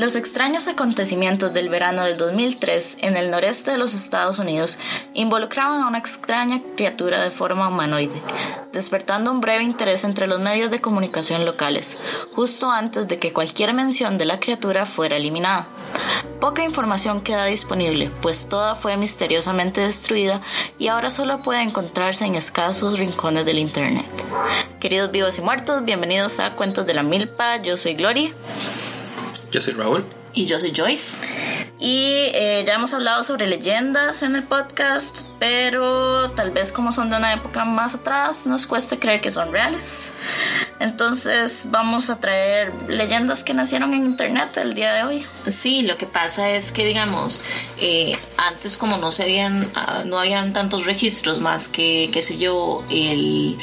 Los extraños acontecimientos del verano del 2003 en el noreste de los Estados Unidos involucraban a una extraña criatura de forma humanoide, despertando un breve interés entre los medios de comunicación locales, justo antes de que cualquier mención de la criatura fuera eliminada. Poca información queda disponible, pues toda fue misteriosamente destruida y ahora solo puede encontrarse en escasos rincones del Internet. Queridos vivos y muertos, bienvenidos a Cuentos de la Milpa, yo soy Gloria. Yo soy Raúl. Y yo soy Joyce. Y eh, ya hemos hablado sobre leyendas en el podcast, pero tal vez como son de una época más atrás, nos cuesta creer que son reales. Entonces vamos a traer leyendas que nacieron en internet el día de hoy. Sí, lo que pasa es que digamos, eh, antes como no se habían, ah, no habían tantos registros más que, qué sé yo, el...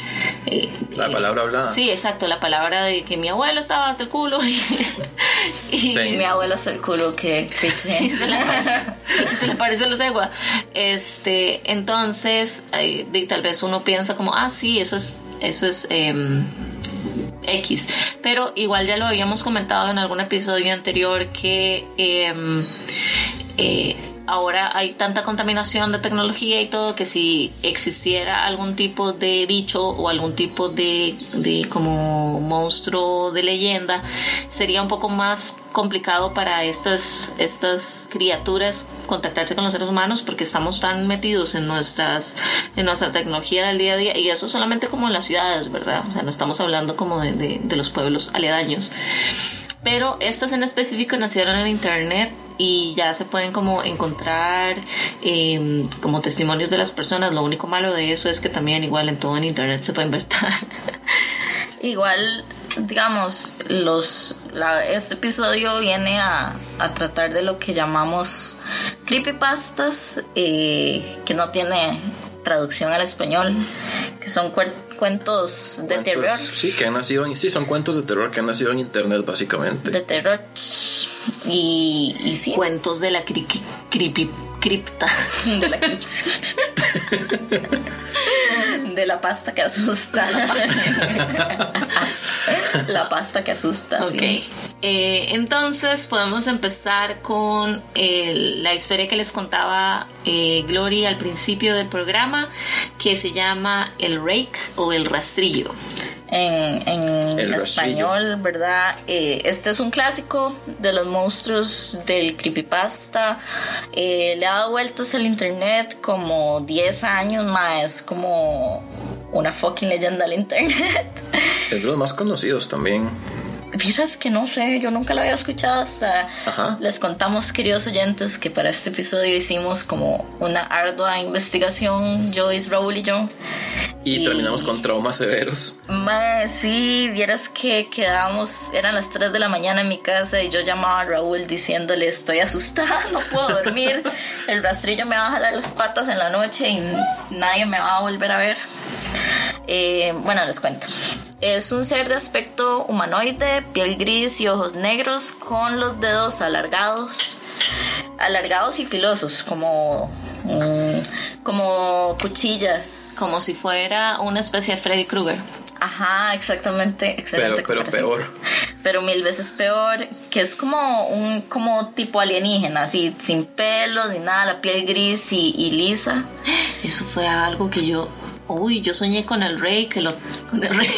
Eh, la palabra hablada. Sí, exacto, la palabra de que mi abuelo estaba hasta el culo y, mi abuelo hasta el culo que se le se le los agua. Este, entonces, eh, tal vez uno piensa como, ah, sí, eso es, eso es em, X. Pero igual ya lo habíamos comentado en algún episodio anterior que em, eh, ahora hay tanta contaminación de tecnología y todo que si existiera algún tipo de bicho o algún tipo de, de como monstruo de leyenda, sería un poco más complicado para estas, estas criaturas contactarse con los seres humanos porque estamos tan metidos en nuestras en nuestra tecnología del día a día y eso solamente como en las ciudades, ¿verdad? O sea, no estamos hablando como de, de, de los pueblos aledaños pero estas en específico nacieron en internet y ya se pueden como encontrar em, como testimonios de las personas. Lo único malo de eso es que también igual en todo en internet se puede invertir. igual, digamos, los este episodio viene a, a, tratar de lo que llamamos creepypastas, eh, que no tiene traducción al español, que son cuentos de terror. Sí, que han nacido en, sí, son cuentos de terror que han nacido en internet básicamente. De terror. Y, y sí. Cuentos de la creepy cripta. De la cripta. de la pasta que asusta. la pasta que asusta. Ok. Eh, entonces podemos empezar con la historia que les contaba eh, Gloria al principio del programa, que se llama El Rake o El Rastrillo en, español, ¿verdad? Eh, este es un clásico de los monstruos del creepypasta. Eh, le ha dado vueltas al internet como 10 años más, como una fucking leyenda al internet. Es de los más conocidos también. Vieras que no sé, yo nunca lo había escuchado hasta les contamos, queridos oyentes, que para este episodio hicimos como una ardua investigación, Joyce, Raúl y yo. Y, terminamos con traumas severos. sí, vieras que quedábamos, eran las 3 de la mañana en mi casa y yo llamaba a Raúl diciéndole, estoy asustada, no puedo dormir, el rastrillo me va a jalar las patas en la noche y nadie me va a volver a ver. Eh, bueno, les cuento. Es un ser de aspecto humanoide, piel gris y ojos negros con los dedos alargados, alargados y filosos, como, mm, como cuchillas. Como si fuera una especie de Freddy Krueger. Ajá, exactamente, excelente. Pero, pero peor. Pero mil veces peor, que es como un como tipo alienígena, así, sin pelos ni nada, la piel gris y, y lisa. Eso fue algo que yo Uy, yo soñé con el rey, que lo. Con el rey.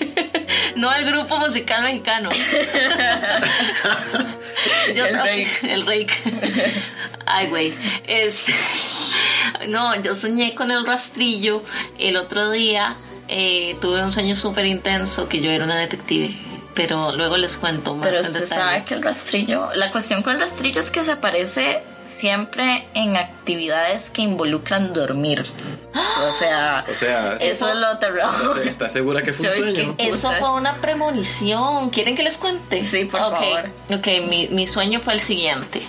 no el grupo musical mexicano. yo el rey. El rey. Ay, güey. Este. No, yo soñé con el rastrillo. El otro día eh, tuve un sueño súper intenso que yo era una detective pero luego les cuento más. Pero se sabe que el rastrillo, la cuestión con el rastrillo es que se aparece siempre en actividades que involucran dormir. O sea, eso es lo terrible. ¿Estás segura que fue un sueño? eso fue una premonición. ¿Quieren que les cuente? Sí, por favor. Ok, mi, mi sueño fue el siguiente.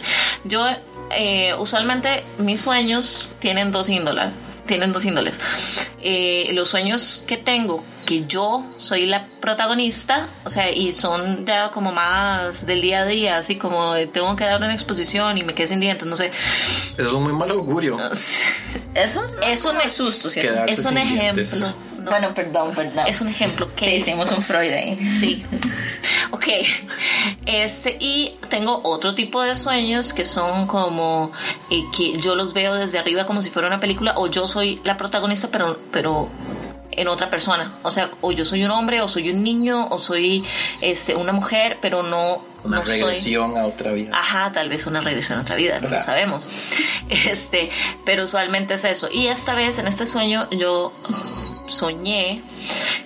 Yo, eh, usualmente, mis sueños tienen dos índoles tienen dos índoles. Eh, los sueños que tengo, que yo soy la protagonista, o sea, y son ya como más del día a día, así como tengo que dar una exposición y me quedé sin dientes, no sé. Eso es un muy mal augurio. Eso es, un susto, es un ejemplo. Bueno, perdón, perdón. Es un ejemplo que hicimos un Freud ahí. Sí. Ok, este, y tengo otro tipo de sueños que son como eh, que yo los veo desde arriba como si fuera una película o yo soy la protagonista pero, pero en otra persona. O sea, o yo soy un hombre, o soy un niño, o soy este, una mujer, pero no, Una no soy. regresión a otra vida. Ajá, tal vez una regresión a otra vida, no lo sabemos. Este, pero usualmente es eso. Y esta vez, en este sueño, yo soñé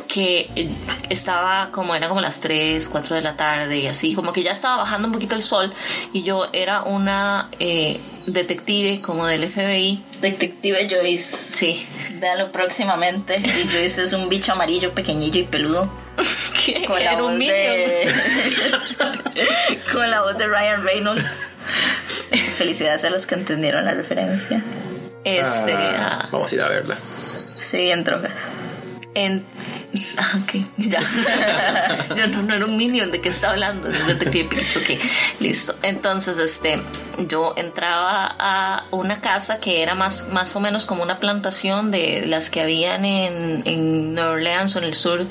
que estaba como, eran como las 3, 4 de la tarde y así, como que ya estaba bajando un poquito el sol y yo era una eh, detective como del FBI. Detective Joyce. Sí. Véalo próximamente. Y Joyce es un bicho amarillo, pequeñillo y peludo. Que Con la voz de. con la voz de Ryan Reynolds. Felicidades a los que entendieron la referencia. Este, Ah, ah, vamos a ir a verla. Sí, en drogas. En. Ah, ok, ya. Yo no, no era un minion de qué está hablando, es Detective Pikachu, ok, listo. Entonces, este, yo entraba a una casa que era más, más o menos como una plantación de las que habían en, en Nueva Orleans o en el sur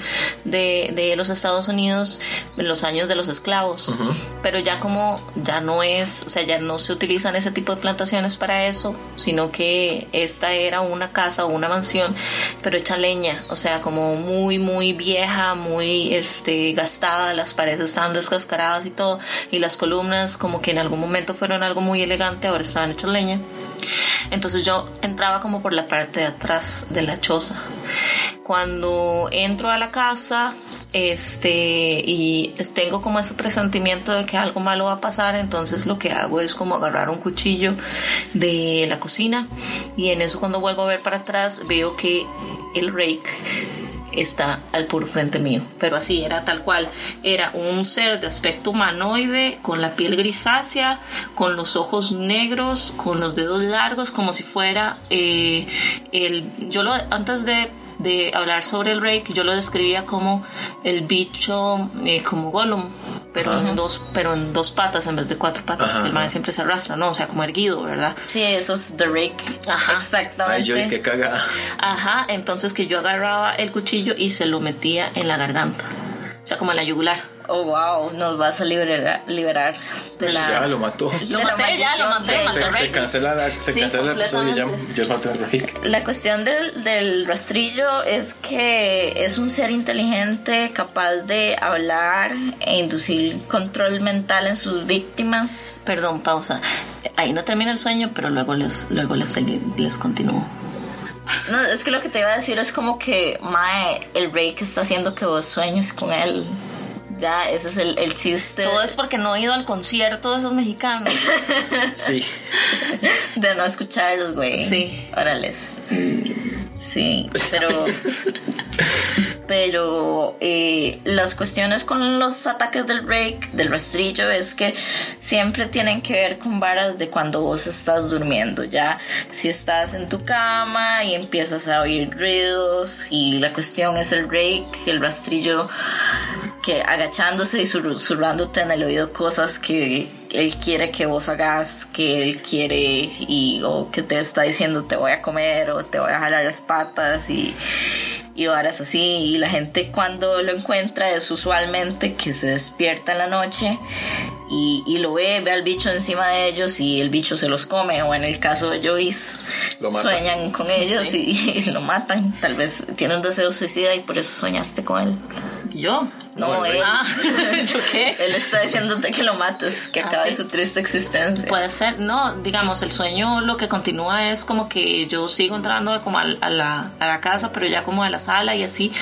de, de los Estados Unidos en los años de los esclavos. Pero ya como ya no es, o sea, ya no se utilizan ese tipo de plantaciones para eso, sino que esta era una casa o una mansión, pero hecha leña, o sea, como muy, muy vieja, muy este, gastada, las paredes estaban descascaradas y todo, y las columnas como que en algún momento fueron algo muy elegante, ahora estaban hechas leña. Entonces yo entraba como por la parte de atrás de la choza. Cuando entro a la casa, este, y tengo como ese presentimiento de que algo malo va a pasar, entonces lo que hago es como agarrar un cuchillo de la cocina y en eso cuando vuelvo a ver para atrás veo que el rake está al puro frente mío. Pero así era tal cual. Era un ser de aspecto humanoide, con la piel grisácea, con los ojos negros, con los dedos largos, como si fuera eh, el. Yo lo antes de de hablar sobre el rake, yo lo describía como el bicho, eh, como Gollum, pero Ajá. en dos, pero en dos patas en vez de cuatro patas, Ajá, que el man siempre se arrastra, ¿no? O sea, como erguido, ¿verdad? Sí, eso es The Rake. Ajá. Exactamente. Ay, Joyce que caga. Ajá, entonces que yo agarraba el cuchillo y se lo metía en la garganta. O sea, como en la yugular. Oh, wow, nos vas a liberar, liberar de la... Ya lo mató. Lo maté, ya, lo maté, Se, se cancela, la- se Sí, cancela el episodio y ya yo maté al Rick. La cuestión del, del rastrillo es que es un ser inteligente capaz de hablar e inducir control mental en sus víctimas. Perdón, pausa. Ahí no termina el sueño, pero luego les, luego les, les continúo. No, es que lo que te iba a decir es como que Mae, el rey que está haciendo que vos sueñes con él. Ya, ese es el, el chiste Todo es porque no he ido al concierto de esos mexicanos. Sí. de no escucharlos, güey. Sí. Órales. Sí, pero. pero eh, las cuestiones con los ataques del rake, del rastrillo, es que siempre tienen que ver con varas de cuando vos estás durmiendo. Ya, si estás en tu cama y empiezas a oír ruidos, y la cuestión es el rake, el rastrillo que agachándose y susurrándote en el oído cosas que él quiere que vos hagas, que él quiere y o que te está diciendo te voy a comer o te voy a jalar las patas y y varas así. Y la gente cuando lo encuentra es usualmente que se despierta en la noche y, y lo ve, ve al bicho encima de ellos y el bicho se los come. O en el caso de Joyce sueñan con ellos y, y lo matan. Tal vez tiene un deseo suicida y por eso soñaste con él. ¿Yo? No, No, él. Ah, ¿yo qué? Él está diciéndote que lo mates, que Ah, acabe ¿sí? su triste existencia. Puede ser, no, digamos, el sueño lo que continúa es como que yo sigo entrando como a, la, a la casa, pero ya como a la sala y así,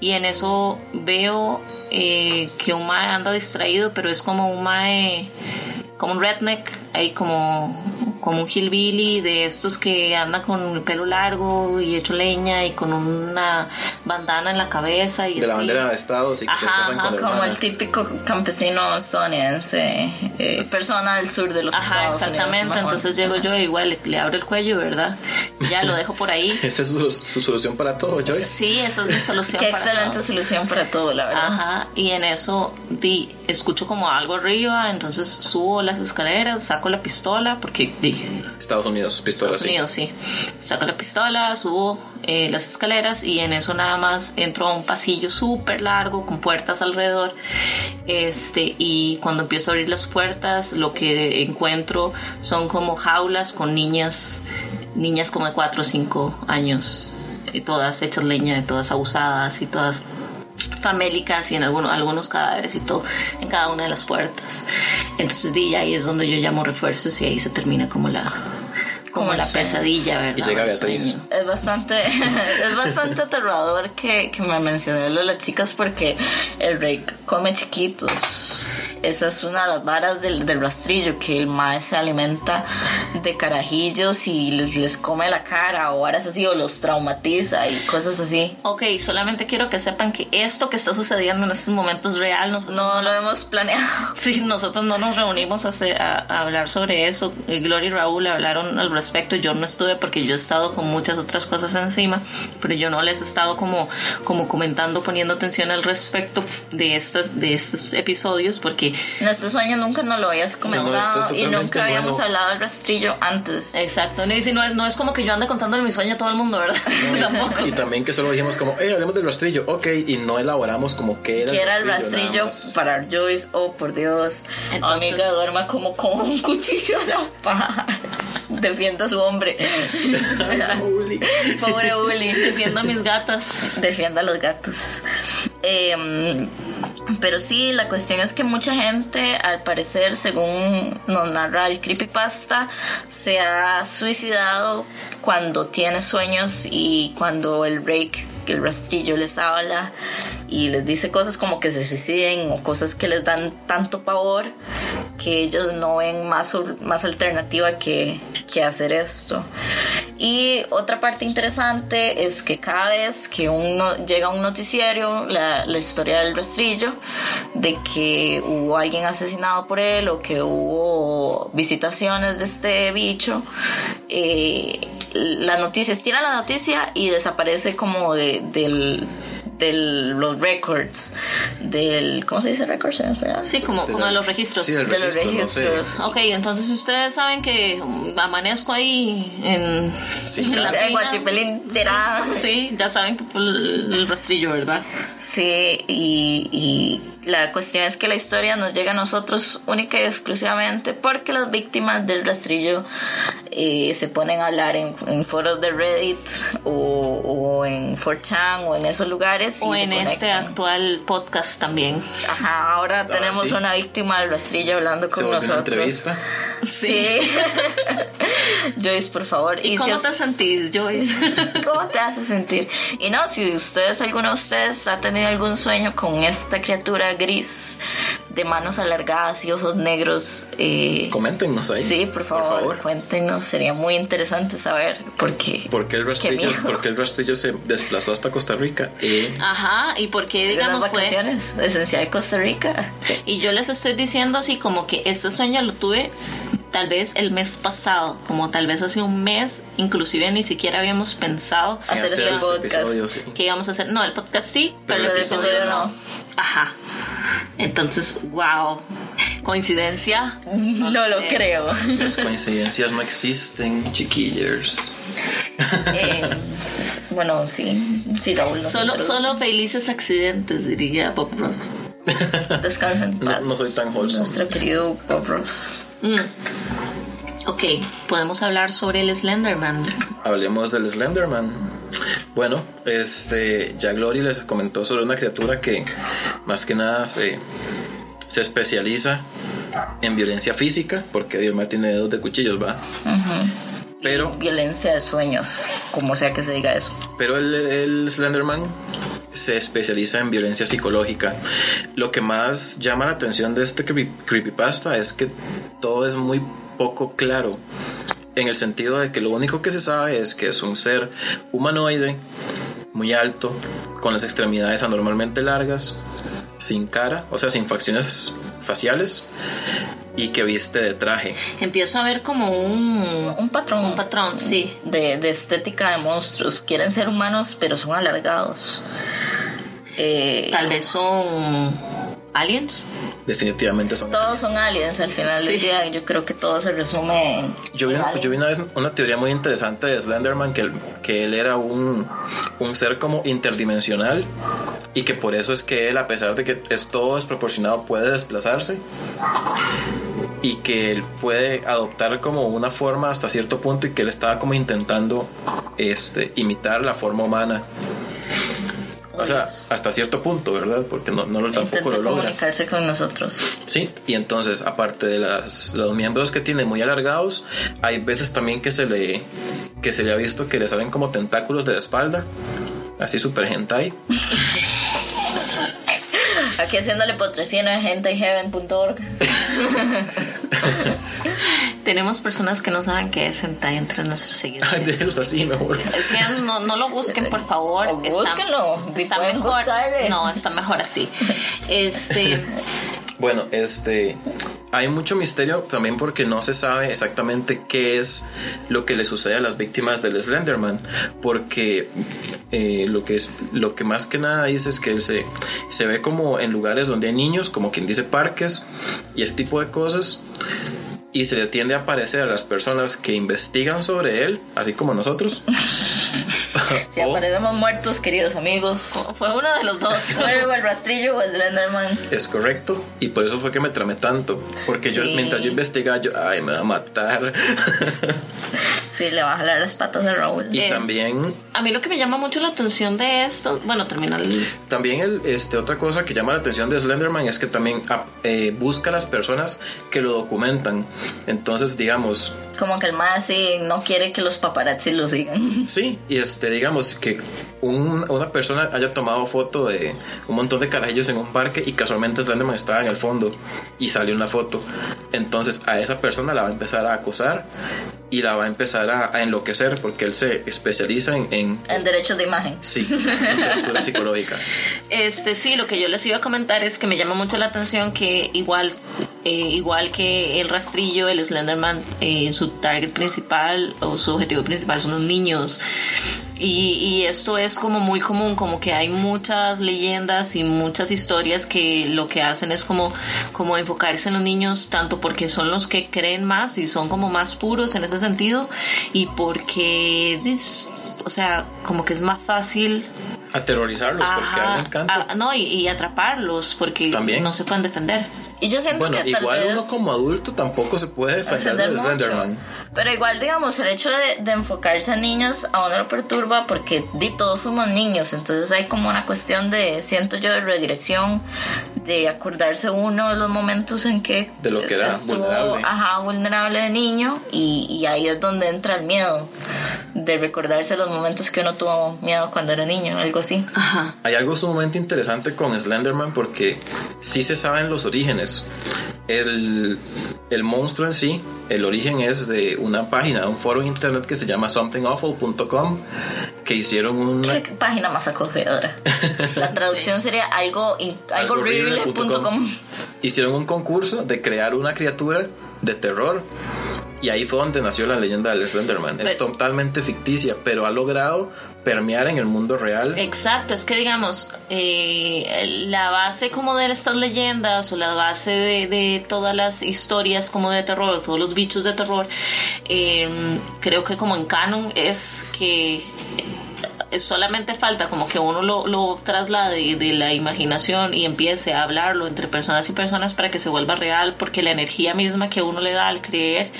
y en eso veo eh, que un mae anda distraído, pero es como un mae, como un redneck, ahí como, como un hillbilly de estos que anda con el pelo largo y hecho leña y con una bandana en la cabeza y De la así. bandera de Estados y que se Ajá, casan ajá, con la Como hermana. el típico campesino estadounidense, eh, persona del sur de los Ajá, Estados exactamente. Unidos. Entonces llego yo, igual le, le abro el cuello, ¿verdad? Y ya lo dejo por ahí. Esa es su, su solución para todo, Joyce. Sí, esa es mi solución. Qué para excelente todo. solución para todo, la verdad. Ajá, y en eso di, escucho como algo arriba, entonces subo las escaleras, saco la pistola, porque di, Estados Unidos, pistola, Estados Unidos, sí. Saco la pistola, subo eh, las escaleras y en eso nada más entro a un pasillo súper largo con puertas alrededor. Este, y cuando empiezo a abrir las puertas, lo que encuentro son como jaulas con niñas, niñas como de 4 o 5 años, y todas hechas leña, todas abusadas y todas famélicas y en algunos, algunos cadáveres y todo en cada una de las puertas. Entonces di, ahí es donde yo llamo refuerzos y ahí se termina como la como, la sueño. pesadilla, ¿verdad? Y llega El Beatriz. Es bastante, es bastante aterrador que, que me mencioné lo de las chicas porque el rey come chiquitos. Esa es una de las varas del, del rastrillo, que el mae se alimenta de carajillos y les, les come la cara o varas así o los traumatiza y cosas así. Ok, solamente quiero que sepan que esto que está sucediendo en estos momentos es real. Nosotros No lo nos- hemos planeado. Sí, nosotros no nos reunimos a, hacer- a- a hablar sobre eso. Eh, Gloria y Raúl hablaron al respecto. Yo no estuve porque yo he estado con muchas otras cosas encima, pero yo no les he estado como, como comentando, poniendo atención al respecto de estos, de estos episodios, porque Nuestro sueño nunca nos lo habías no, esto es comentado y nunca habíamos nuevo. hablado del rastrillo antes. exacto. No, y si no, es, no es como que yo ande contándole mi sueño a todo el mundo, ¿verdad? Tampoco. Y también que solo dijimos como, hey, hablemos del rastrillo, ok, y no elaboramos como qué era que era el rastrillo para Joyce, oh por Dios, Entonces- amiga duerma como con un cuchillo a la par. Defienda a su hombre. Pobre Uli. Defiendo a mis gatas. Defienda a los gatos. Em, pero sí, la cuestión es que mucha gente, al parecer, según nos narra el creepypasta, se ha suicidado cuando tiene sueños y cuando el rake, el rastrillo les habla y les dice cosas como que se suiciden o cosas que les dan tanto pavor que ellos no ven más, más alternativa que, que hacer esto. Y otra parte interesante es que cada vez que uno llega a un noticiario, la, la historia del rastrillo, de que hubo alguien asesinado por él o que hubo visitaciones de este bicho, eh, las noticias, tiran la noticia y desaparece como de, del de los records del ¿cómo se dice records en español? Sí, como, De como la- de los registros. Sí, del de los registro, no sé. registros Ok, entonces ustedes saben que amanezco ahí en, Sí, en la tina. Guachipelín tirada. Sí, ya saben que por el, el rastrillo, ¿verdad? Sí, y, y la cuestión es que la historia nos llega a nosotros única y exclusivamente porque las víctimas del rastrillo eh, se ponen a hablar en, en foros de Reddit o, o en 4chan o en esos lugares. y O se en este actual podcast también. Ajá, ahora tenemos sí. una víctima del rastrillo hablando Se con una nosotros. entrevista. Sí. Joyce, por favor. ¿Y, si cómo os- te sentís, Joyce? ¿Cómo te hace sentir? Y no, si ustedes, alguno de ustedes ha tenido algún sueño con esta criatura gris de manos alargadas y ojos negros, eh, Coméntenos ahí. sí, por favor, cuéntenos, sería muy interesante saber por qué. ¿Por qué el rastrillo, por qué el rastrillo se desplazó hasta Costa Rica? Eh, Ajá, y por qué, De las digamos, fue... vacaciones, esencial Costa Rica. Y yo les estoy diciendo así como que este sueño lo tuve tal vez el mes pasado, como tal vez hace un mes, inclusive ni siquiera habíamos pensado en Hacer este podcast. episodio, sí. que íbamos a hacer. No, el podcast sí, pero, Pero el el episodio episodio no. no. Ajá. Entonces, wow. ¿Coincidencia? No, lo sé. creo. Las coincidencias no existen, chiquillers. Eh, bueno, sí, sí, Raúl. Solo, solo felices accidentes, diría Bob Ross. Descansen en No- paz. no soy tan wholesome. Nuestro querido Bob Ross. Mm. Ok, podemos hablar sobre el Slenderman. Hablemos del Slenderman. Bueno, este, ya Glory les comentó sobre una criatura que más que nada se, se especializa en violencia física, porque Dios tiene dedos de cuchillos, va. Pero, Violencia de sueños, como sea que se diga eso. pero el, el Slenderman se especializa en violencia psicológica. Lo que más llama la atención de este creepy- creepypasta es que todo es muy poco claro. En el sentido de que lo único que se sabe es que es un ser humanoide, muy alto, con las extremidades anormalmente largas, sin cara, o sea, sin facciones faciales, y que viste de traje. Empiezo a ver como un, Un patrón. un patrón, sí. de, de estética de monstruos. Quieren ser humanos, pero son alargados. Eh, Tal vez son aliens. Definitivamente son Todos aliens. son aliens al final del Sí. día. Yo creo que todo se resume en. Yo vi, en yo vi una vez una teoría muy interesante de Slenderman que, él- que él era un, un ser como interdimensional y que por eso es que él, a pesar de que es todo desproporcionado, puede desplazarse y que él puede adoptar como una forma hasta cierto punto y que él estaba como intentando este, imitar la forma humana. O sea, hasta cierto punto, ¿verdad? Porque no, no lo tampoco Intenta lo logra. comunicarse con nosotros. Sí, y entonces, aparte de las, los miembros que tiene muy alargados, hay veces también que se le que se le ha visto que le salen como tentáculos de la espalda, así super hentai. Aquí haciéndole patrocinio a gentayheaven.org. Tenemos personas que no saben qué es hentai entre nuestros Ay, seguidores. déjelos así mejor. Es que no, no lo busquen, por favor. O búsquenlo, y pueden gustarle. No, está mejor así. Este, Bueno, este hay mucho misterio también porque no se sabe exactamente qué es lo que le sucede a las víctimas del Slenderman, porque eh, lo que es lo que más que nada dice es que él se, se ve como en lugares donde hay niños, como quien dice parques y ese tipo de cosas. Y se le tiende a aparecer a las personas que investigan sobre él, así como nosotros. Si O- aparecemos muertos, queridos amigos. fue uno de los dos. Fuego, el rastrillo o Slenderman. Es correcto, y por eso fue que me tramé tanto, porque yo mientras yo investigaba, yo, ay, me va a matar. Sí, le va a jalar las patas a Raúl. y Es- también A mí lo que me llama mucho la atención de esto, bueno, termina el... También el, este, otra cosa que llama la atención de Slenderman es que también ah, eh, busca a las personas que lo documentan. Entonces, digamos, Como que el más sí no quiere que los paparazzi lo sigan. sí, y este, digamos que un- una persona haya tomado foto de un montón de carajillos en un parque y casualmente Slenderman estaba en el fondo y salió una foto. Entonces, a esa persona la va a empezar a acosar y la va a empezar a, a enloquecer porque él se especializa en, en En derechos de imagen. sí, en literatura psicológica. Este, sí, lo que yo les iba a comentar es que me llama mucho la atención que igual, eh, igual que el rastrillo, el Slenderman, eh, su target principal o su objetivo principal son los niños. Y, y esto es como muy común, como que hay muchas leyendas y muchas historias que lo que hacen es como, como enfocarse en los niños, tanto porque son los que creen más y son como más puros en ese sentido, y porque, o sea, como que es más fácil Aterrorizarlos porque a Ajá, le encanta. no, y, y atraparlos porque También. no se pueden defender. Y yo siento Bueno, que tal igual vez... uno como adulto tampoco se puede defender defender del mucho. Pero igual, digamos, el hecho de, de enfocarse en niños a uno lo perturba porque di, todos fuimos niños, entonces hay como una cuestión de, siento yo, de regresión, de acordarse uno de los momentos en que De lo que era vulnerable. Ajá, vulnerable de niño y, y ahí es donde entra el miedo, de recordarse los momentos que uno tuvo miedo cuando era niño, algo así. Ajá. Hay algo sumamente interesante con Slenderman porque sí se saben los orígenes. El, el monstruo en sí, el origen es de una página, un foro en internet que se llama somethingawful.com que hicieron una... Qué página más acogedora. La traducción sería algo, algo horrible.com. Hicieron un concurso de crear una criatura de terror y ahí fue donde nació la leyenda del Slenderman. Es Pero- totalmente ficticia, pero ha logrado permear en el mundo real. Exacto, es que digamos, eh, la base como de estas leyendas o la base de, de todas las historias como de terror, todos los bichos de terror, eh, creo que como en canon es que solamente falta como que uno lo, lo traslade de la imaginación y empiece a hablarlo entre personas y personas para que se vuelva real, porque la energía misma que uno le da al creer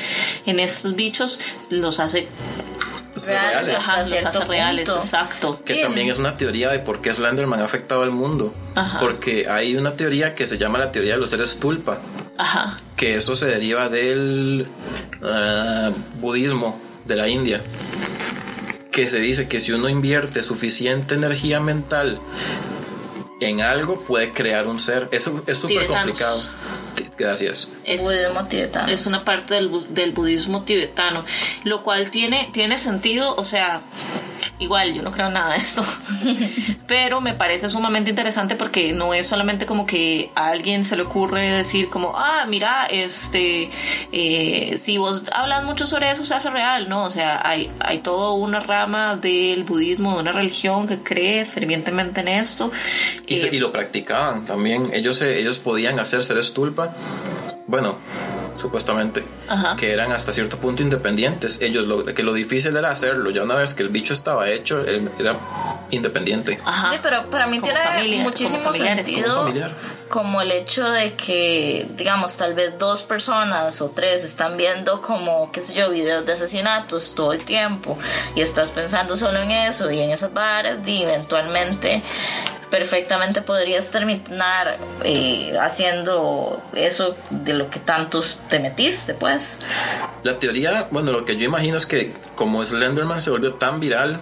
en estos bichos los hace, Reales, reales. ajá, los hace reales, punto. exacto. Que Bien. también es una teoría de por qué Slenderman ha afectado al mundo. Ajá. Porque hay una teoría que se llama la teoría de los seres tulpa, Ajá. que eso se deriva del ah, budismo de la India. Que se dice que si uno invierte suficiente energía mental en algo, puede crear un ser. Eso es súper complicado. Gracias. Es, Budismo tibetano. es una parte del, del budismo tibetano, lo cual tiene, tiene sentido, o sea, Igual, yo no creo nada de esto. Pero me parece sumamente interesante porque no es solamente como que a alguien se le ocurre decir como, ah, mira, este, eh, si vos hablas mucho sobre eso se hace real, ¿no? O sea, hay, hay toda una rama del budismo, de una religión que cree fervientemente en esto. Y, se- Eh, y lo practicaban también. Ellos, ellos podían hacer seres tulpa. Bueno, supuestamente. Ajá. Que eran hasta cierto punto independientes. Ellos lo, que lo difícil era hacerlo. Ya una vez que el bicho estaba hecho, él era independiente. Ajá. Sí, pero para mí Como tiene familia, muchísimo como familiares, como sentido como el hecho de que, digamos, tal vez dos personas o tres están viendo como, qué sé yo, videos de asesinatos todo el tiempo y estás pensando solo en eso y en esas varas y eventualmente perfectamente podrías terminar eh, haciendo eso de lo que tantos te metiste, pues. La teoría, bueno, lo que yo imagino es que como Slenderman se volvió tan viral,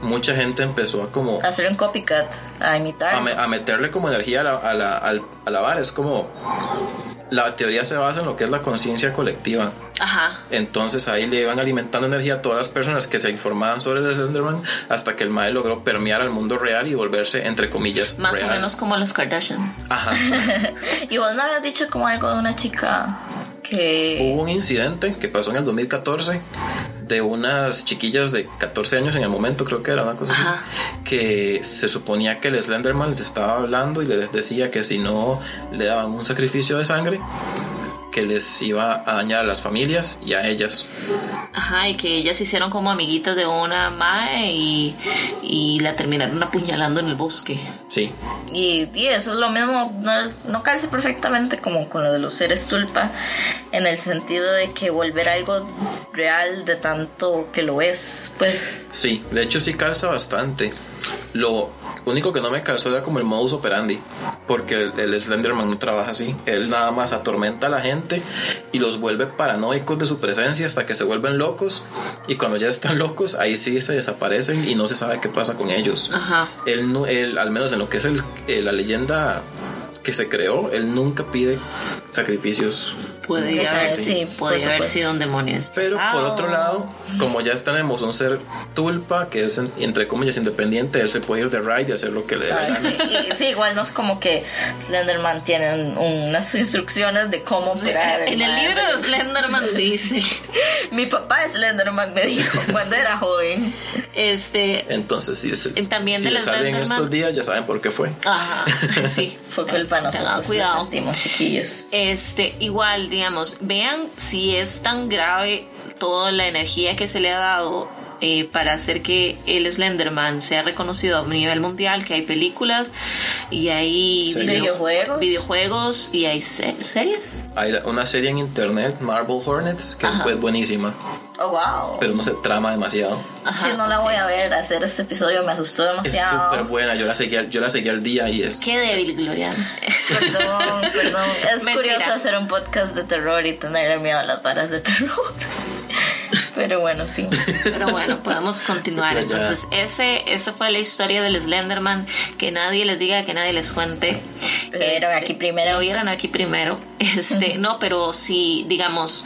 mucha gente empezó a como Hacer un copycat, a imitar. a, me- a meterle como energía a la, a la, a la vara. Es como la teoría se basa en lo que es la conciencia colectiva. Ajá. Entonces ahí le iban alimentando energía a todas las personas que se informaban sobre el Slenderman hasta que el Mae logró permear al mundo real y volverse, entre comillas, Más real. o menos como los Kardashian. Ajá. Y vos me habías dicho como algo de una chica que... Hubo un incidente que pasó en el 2014 de unas chiquillas de 14 años en el momento, creo que era una cosa Ajá. así, que se suponía que el Slenderman les estaba hablando y les decía que si no le daban un sacrificio de sangre, que les iba a dañar a las familias y a ellas. Ajá, y que ellas se hicieron como amiguitas de una mae y, y la terminaron apuñalando en el bosque. Sí, Y, y eso es lo mismo, no, no calza perfectamente como con lo de los seres tulpa, en el sentido de que volver algo real de tanto que lo es, pues sí, de hecho sí calza bastante. Lo único que no me calzó era como el modus operandi, porque el, el Slenderman no trabaja así. Él nada más atormenta a la gente y los vuelve paranoicos de su presencia hasta que se vuelven locos. Y cuando ya están locos, ahí sí se desaparecen y no se sabe qué pasa con ellos. Ajá. Él, no, él al menos en lo que es el- eh, la leyenda que se creó, él nunca pide sacrificios. Puede haber, sí, puede haber sido un demonio. Pero por otro lado, como ya tenemos un ser tulpa, que es en- entre comillas independiente, él se puede ir de ride y hacer lo que le dé sí, sí, igual no es como que Slenderman tiene un- unas instrucciones de cómo Sí, operar. En el libro de Slenderman dice, Mi papá Slenderman me dijo cuando era joven. este, Entonces, si, Y también si de le las salen Slenderman- estos días, ya saben por qué fue. ajá, sí, Fue culpa nosotros. cuidado. Sentimos, chiquillos. Este, igual, digamos, vean si es tan grave toda la energía que se le ha dado eh, para hacer que el Slenderman sea reconocido a nivel mundial, que hay películas y hay Series. Videojuegos. videojuegos y hay se- series. Hay una serie en internet, Marble Hornets, que es Ajá. pues, buenísima, Oh, wow. pero no se trama demasiado. Ajá. Si no la voy a ver, hacer este episodio me asustó Es demasiado. súper buena, yo la seguí, al- yo la seguí al día y es... Qué débil, Gloriana. Perdón, perdón. Es Mentira. curioso hacer un podcast de terror y tenerle miedo a las varas de terror. Pero bueno, sí. Pero bueno, podemos continuar. Entonces, ese, esa fue la historia del Slenderman. Que nadie les diga, que nadie les cuente. Lo vieron aquí primero. Lo vieron aquí primero. Este, no, pero si, digamos,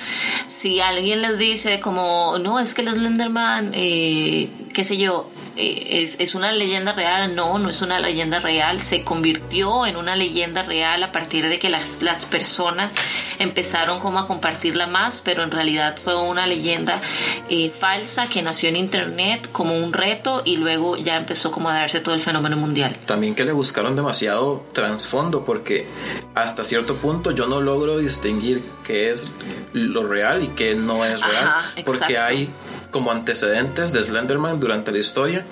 si alguien les dice como, no, es que el Slenderman, eh, qué sé yo, eh, es, es una leyenda real. No, no es una leyenda real. Se convirtió en una leyenda real a partir de que las, las personas empezaron como a compartirla más, pero en realidad fue una leyenda eh, falsa que nació en internet como un reto y luego ya empezó como a darse todo el fenómeno mundial. También que le buscaron demasiado trasfondo porque hasta cierto punto yo no logro distinguir qué es lo real y qué no es Ajá, real. Porque hay como antecedentes de Slenderman durante la historia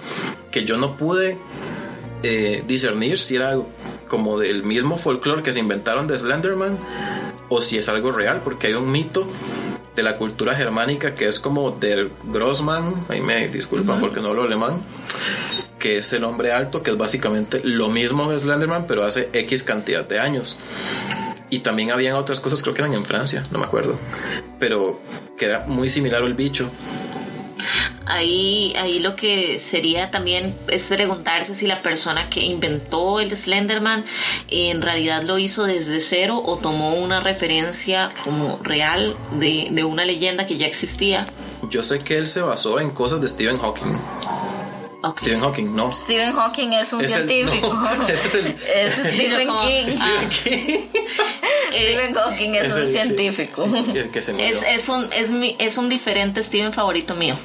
que yo no pude eh, discernir si era algo como del mismo folclore que se inventaron de Slenderman o si es algo real porque hay un mito de la cultura germánica que es como del Grossman, ahí me disculpan porque no hablo alemán, que es el hombre alto, que es básicamente lo mismo que Slenderman, pero hace X cantidad de años. Y también habían otras cosas, creo que eran en Francia, no me acuerdo, pero que era muy similar al bicho. Ahí, ahí lo que sería también es preguntarse si la persona que inventó el Slenderman en realidad lo hizo desde cero o tomó una referencia como real de, de una leyenda que ya existía. Yo sé que él se basó en cosas de Stephen Hawking. Stephen Hawking, no. Stephen Hawking es un Es el- científico. no, ese es el- Es Stephen Como- King. Ah. Stephen Hawking es, Es un el- sí, científico. sí, el que se murió. Es, es, un, es, mi, es un diferente Steven favorito mío.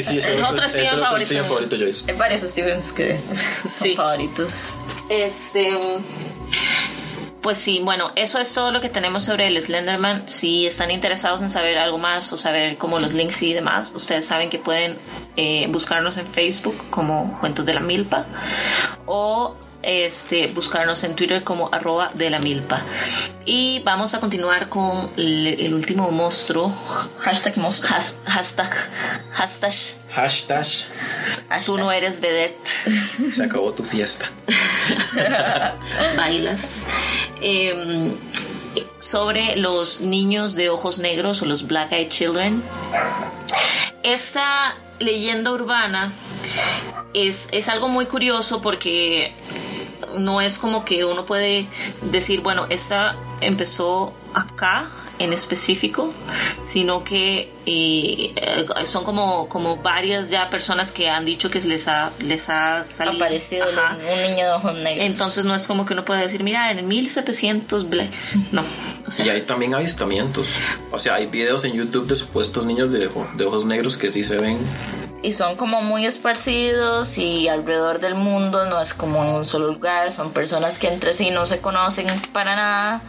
Sí, es otro es el Steven otro favorito Steven mío. favorito, Joyce. Hay varios Stevens que son Sí. favoritos. Este. Pues sí, bueno, eso es todo lo que tenemos sobre el Slenderman. Si están interesados en saber algo más o saber como los links y demás, ustedes saben que pueden eh, buscarnos en Facebook como Cuentos de la Milpa o este, buscarnos en Twitter como arroba de la milpa. Y vamos a continuar con el, el último monstruo. Hashtag monstruo. Has- hashtag. Hashtag. Hashtag, Tú no eres vedette. se acabó tu fiesta. bailas. Eh, sobre los niños de ojos negros o los Black Eyed Children. Esta leyenda urbana es, es algo muy curioso porque no es como que uno puede decir, bueno, esta empezó acá en específico, sino que eh, son como, como varias ya personas que han dicho que les ha, les ha salido. aparecido Ajá. un niño de ojos negros. Entonces no es como que uno puede decir, mira, en el 1700, ble-". no. O sea, Y hay también avistamientos. O sea, hay videos en YouTube de supuestos niños de, de ojos negros que sí se ven. Y son como muy esparcidos y alrededor del mundo no es como en un solo lugar, son personas que entre sí no se conocen para nada.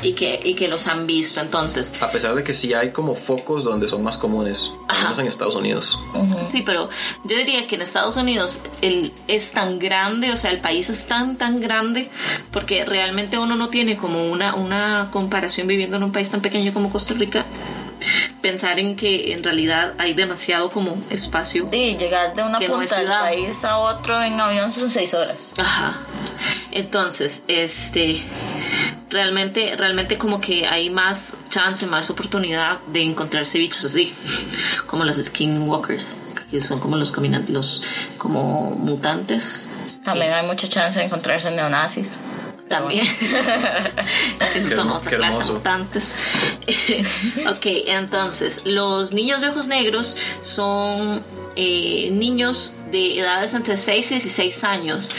y, que, y que los han visto. Entonces, A pesar de que sí hay como focos donde son más comunes, menos en Estados Unidos. sí, pero yo diría que en Estados Unidos el, es tan grande, o sea, el país es tan, tan grande, porque realmente uno no tiene como una, una comparación viviendo en un país tan pequeño como Costa Rica. Pensar en que en realidad hay demasiado como espacio Y llegar de una no punta del país a otro en avión son seis horas. Ajá. Entonces, este realmente realmente como que hay más chance, más oportunidad de encontrarse bichos así, como los skinwalkers, que son como los caminantes, los como mutantes. También hay mucha chance de encontrarse neonazis. También. Esos son otra clase mutantes. ok, entonces, los niños de ojos negros son eh, niños de edades entre 6 y 16 años,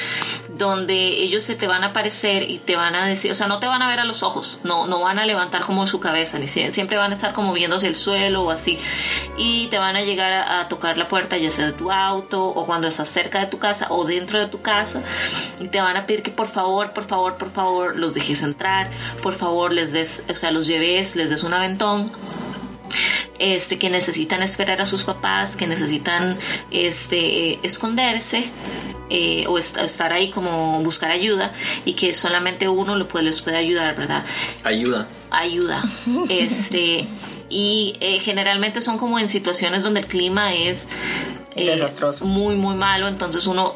donde ellos se te van a aparecer y te van a decir, o sea, no te van a ver a los ojos, no, no van a levantar como su cabeza, ni si- siempre van a estar como hacia el suelo o así, y te van a llegar a, a tocar la puerta, ya sea de tu auto o cuando estás cerca de tu casa o dentro de tu casa, y te van a pedir que por favor, por favor, por favor, los dejes entrar, por favor, les des, o sea, los lleves, les des un aventón este, que necesitan esperar a sus papás, que necesitan este, esconderse eh, o est- estar ahí como buscar ayuda y que solamente uno lo puede, les puede ayudar, ¿verdad? Ayuda. Ayuda. Este, y eh, generalmente son como en situaciones donde el clima es eh, Desastroso. muy, muy malo, entonces uno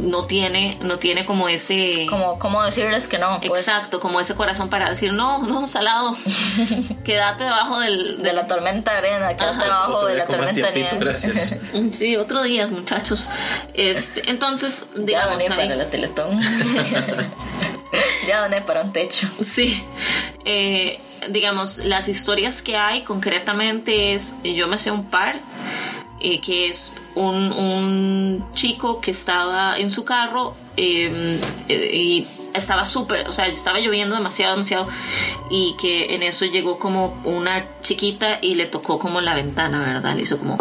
no tiene, no tiene como ese... Como, ¿Cómo decirles que no? Pues, Exacto, como ese corazón para decir, no, no, salado, quédate debajo del, De la tormenta arena, quédate Ajá. Otro de la tormenta nieve. gracias. Sí, otro día, muchachos. Este, entonces, Ya digamos, doné para la Teletón. ya doné para un techo. sí, eh, digamos, las historias que hay concretamente es, yo me sé un par, eh, que es un, un chico que estaba en su carro eh, eh, y estaba súper, o sea, estaba lloviendo demasiado, demasiado, y que en eso llegó como una chiquita y le tocó como la ventana, ¿verdad? Le hizo como...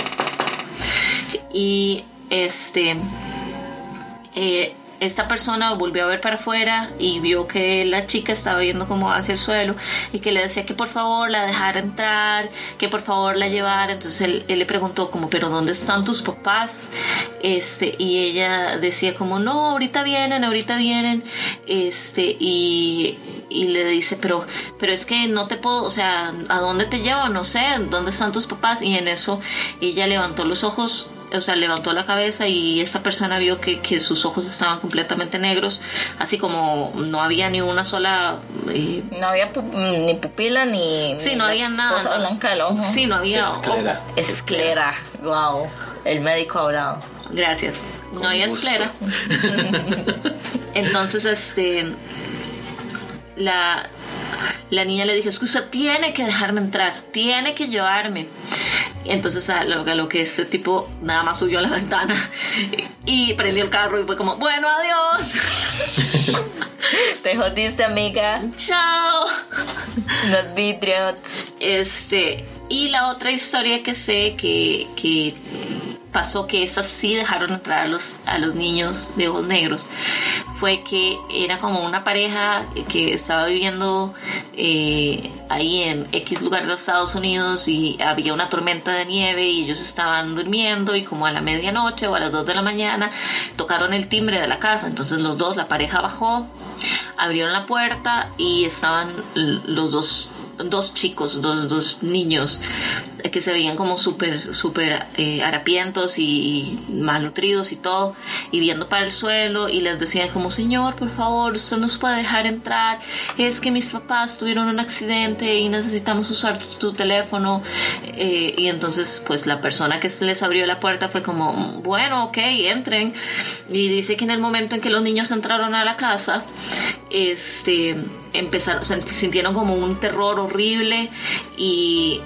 Y este... eh, esta persona volvió a ver para afuera y vio que la chica estaba viendo como hacia el suelo y que le decía que por favor la dejara entrar, que por favor la llevara. Entonces él, él le preguntó como, pero ¿dónde están tus papás? Este, y ella decía como, no, ahorita vienen, ahorita vienen. Este, y, y le dice, pero, pero es que no te puedo, o sea, ¿a dónde te llevo? No sé, ¿dónde están tus papás? Y en eso ella levantó los ojos o sea, levantó la cabeza y esta persona vio que, que sus ojos estaban completamente negros, así como no había ni una sola... eh, No había pu- ni pupila ni. sí, ni no había nada. Cosa ¿no? blanca del ojo. Sí, no había Esclera. ojo. Esclera. Wow. El médico ha hablado. Gracias. No había gusto. esclera. Entonces, este... La, la niña le dijo, es que usted tiene que dejarme entrar, tiene que llevarme. entonces a lo, a lo que ese tipo nada más subió a la ventana y prendió el carro y fue como, bueno, adiós. Te jodiste, amiga. Chao. Not vidrios. Este, y la otra historia que sé que, que pasó que estas sí dejaron entrar a los, a los niños de ojos negros fue que era como una pareja que estaba viviendo eh, ahí en X lugar de Estados Unidos y había una tormenta de nieve y ellos estaban durmiendo y como a la medianoche o a las 2 de la mañana tocaron el timbre de la casa. Entonces los dos, la pareja bajó, abrieron la puerta y estaban los dos dos chicos, dos, dos niños que se veían como súper, súper eh, harapientos y malnutridos y todo, y viendo para el suelo y les decían como, señor, por favor, usted nos puede dejar entrar, es que mis papás tuvieron un accidente y necesitamos usar tu, teléfono. Eh, y entonces, pues la persona que les abrió la puerta fue como, bueno, ok, entren. Y dice que en el momento en que los niños entraron a la casa, este, empezaron, sintieron como un terror horrible y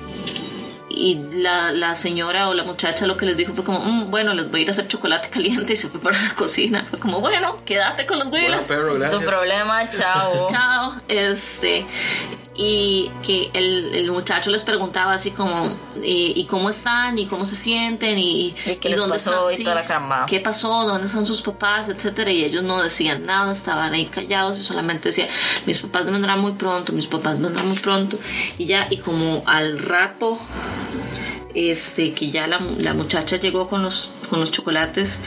y la, la, señora o la muchacha lo que les dijo fue como, mm, bueno, les voy a ir a hacer chocolate caliente y se fue para la cocina. Fue como, bueno, quédate con los güeyes. Su problema, chao. chao. Este, y que el, el, muchacho les preguntaba así como, ¿y cómo están? ¿Y cómo se sienten? ¿Y, qué les dónde pasó? y toda la cama. ¿Qué pasó? ¿Dónde están sus papás? Etcétera. Y ellos no decían nada, estaban ahí callados y solamente decían, mis papás vendrán muy pronto, mis papás vendrán muy pronto. Y ya, y como al rato este, que ya la, la, muchacha llegó con los, con los chocolates,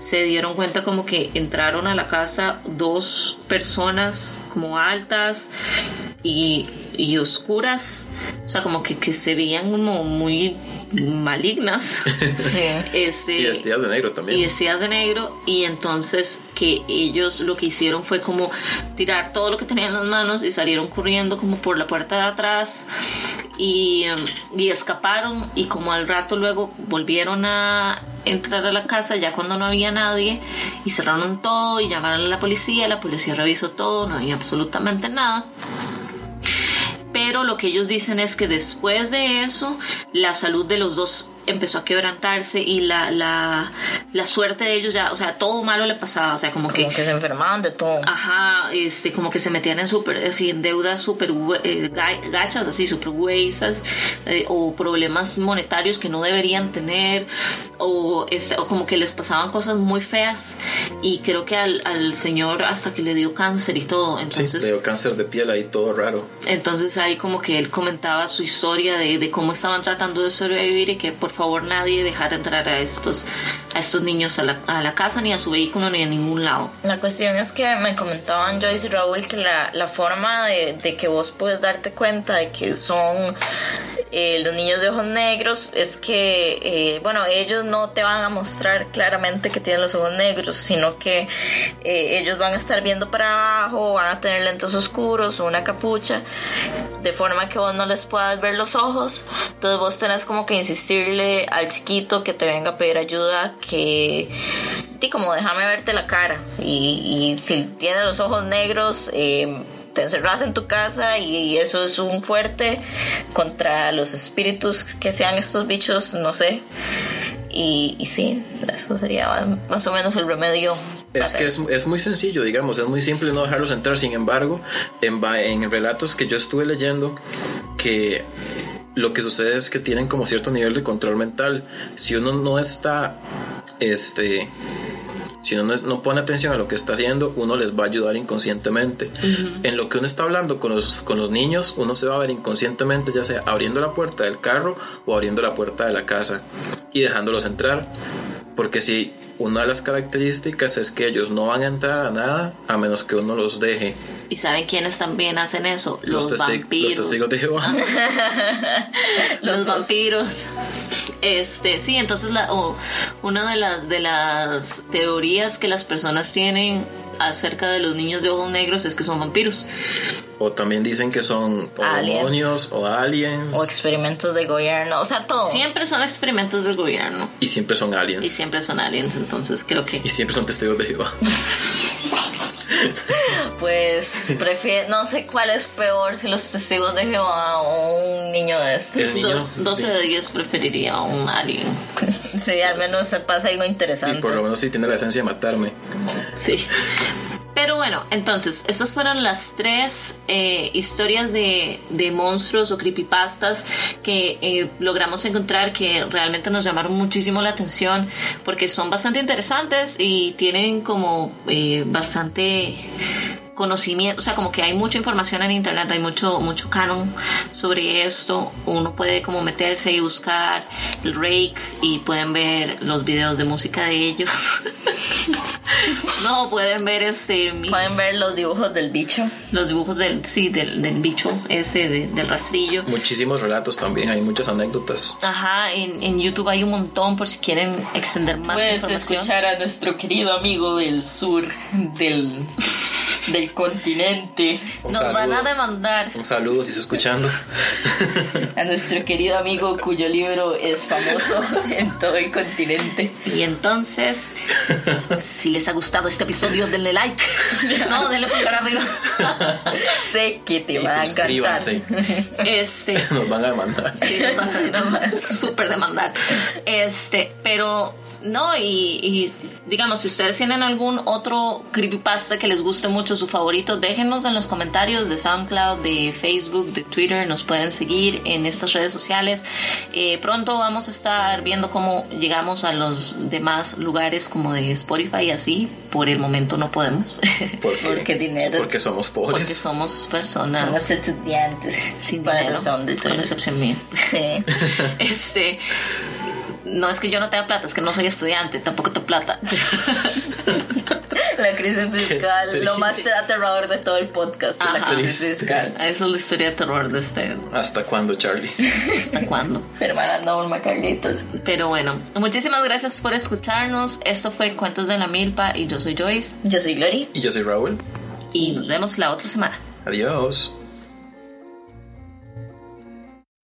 se dieron cuenta como que entraron a la casa dos personas como altas y, y oscuras, o sea, como que, que se veían como muy malignas. Este, y vestidas de negro también. Y vestidas de negro. Y entonces que ellos lo que hicieron fue como tirar todo lo que tenían en las manos y salieron corriendo como por la puerta de atrás y, um, y escaparon y como al rato luego volvieron a entrar a la casa ya cuando no había nadie y cerraron todo y llamaron a la policía, la policía revisó todo, no había absolutamente nada pero lo que ellos dicen es que después de eso la salud de los dos empezó a quebrantarse y la, la, la, suerte de ellos ya, o sea, todo malo le pasaba, o sea, como, que, que, se enfermaban de todo. Ajá, este, como que se metían en super, así, en deudas súper eh, gachas, así, súper huesas, eh, o problemas monetarios que no deberían tener, o, este, o como que les pasaban cosas muy feas, y creo que al, al señor hasta que le dio cáncer y todo, entonces... le dio cáncer de piel ahí, todo raro. Entonces ahí como que él comentaba su historia de, de cómo estaban tratando de sobrevivir y que por favor nadie dejar entrar a estos, a estos niños a la, a la, casa, ni a su vehículo, ni a ningún lado. La cuestión es que me comentaban Joyce y Raúl que la, la forma de, de, que vos puedes darte cuenta de que son eh, los niños de ojos negros es que, eh, bueno, ellos no te van a mostrar claramente que tienen los ojos negros, sino que eh, ellos van a estar viendo para abajo, van a tener lentes oscuros o una capucha, de forma que vos no les puedas ver los ojos. Entonces vos tenés como que insistirle al chiquito que te venga a pedir ayuda, que como déjame verte la cara y, y si tiene los ojos negros eh, te encerras en tu casa y eso es un fuerte contra los espíritus que sean estos bichos, no sé. Y, y sí, eso sería más o menos el remedio. Es que es, es, muy sencillo, digamos, es muy simple no dejarlos entrar. Sin embargo, en, en relatos que yo estuve leyendo, que lo que sucede es que tienen como cierto nivel de control mental. Si uno no está, este, si uno no, pone atención a lo que está haciendo, uno les va a ayudar inconscientemente. En lo que uno está hablando con los, con los niños, uno se va a ver inconscientemente, ya sea abriendo la puerta del carro o abriendo la puerta de la casa y dejándolos entrar. Porque si una de las características es que ellos no van a entrar a nada a menos que uno los deje. ¿Y saben quiénes también hacen eso? Los, vampiros. Los testigos de Jehová. los vampiros. Este, sí, entonces la, una de las, de las teorías que las personas tienen acerca de los niños de ojos negros es que son vampiros. O también dicen que son demonios o aliens. O experimentos del gobierno, o sea, todo. Siempre son experimentos del gobierno. Y siempre son aliens. Y siempre son aliens, entonces creo que... Y siempre son testigos de Jehová. pues prefiero, no sé cuál es peor, si los testigos de Jehová o un niño de estos. Niño. Do- 12 de 10 preferiría un alien. Sí, al menos se pasa algo Y interesante. por lo menos sí tiene la esencia de matarme. Sí. Pero bueno, entonces, estas fueron las tres eh, historias de, de monstruos o creepypastas que eh, logramos encontrar que realmente nos llamaron muchísimo la atención porque son bastante interesantes y tienen como eh, bastante conocimiento, o sea, como que hay mucha información en internet, hay mucho, mucho canon sobre esto. Uno puede como meterse y buscar el rake y pueden ver los videos de música de ellos. no, pueden ver este mi- Pueden ver los dibujos del bicho. los dibujos del, sí, del, del bicho ese, de- del rastrillo. Muchísimos relatos también, hay muchas anécdotas. Ajá, en, en YouTube hay un montón por si quieren extender más Puedes información. escuchar a nuestro querido amigo del sur del, del continente. Un Nos van a demandar. Un saludo si está escuchando. A nuestro querido amigo cuyo libro es famoso en todo el continente. Y entonces, si les ha gustado este episodio, denle like. No, denle pulgar arriba. Sé que te Y va a encantar. suscríbanse. Este, Nos van a demandar. sí, nos van a- a súper demandar. Este, pero no, y, y, digamos, si ustedes tienen algún otro creepypasta que les guste mucho, su favorito, déjenos en los comentarios de SoundCloud, de Facebook, de Twitter, nos pueden seguir en estas redes sociales. Eh, pronto vamos a estar viendo cómo llegamos a los demás lugares como de Spotify y así. Por el momento no podemos, Porque, Porque dinero. porque somos porque pobres. somos personas Somos estudiantes. sin Para dinero, eso son de con excepción mía. Sí. Este, no es que yo no tenga plata, es que no soy estudiante, tampoco tengo plata. La crisis fiscal, lo más aterrador de todo el podcast, la crisis fiscal. Esa es la historia de terror de este. ¿Hasta cuándo, Charlie? ¿Hasta cuándo? Hermana Norma Carlitos. Pero bueno, muchísimas gracias por escucharnos. Esto fue Cuentos de la Milpa y yo soy Joyce. Yo soy Glory. Y yo soy Raúl. Y nos vemos la otra semana. Adiós.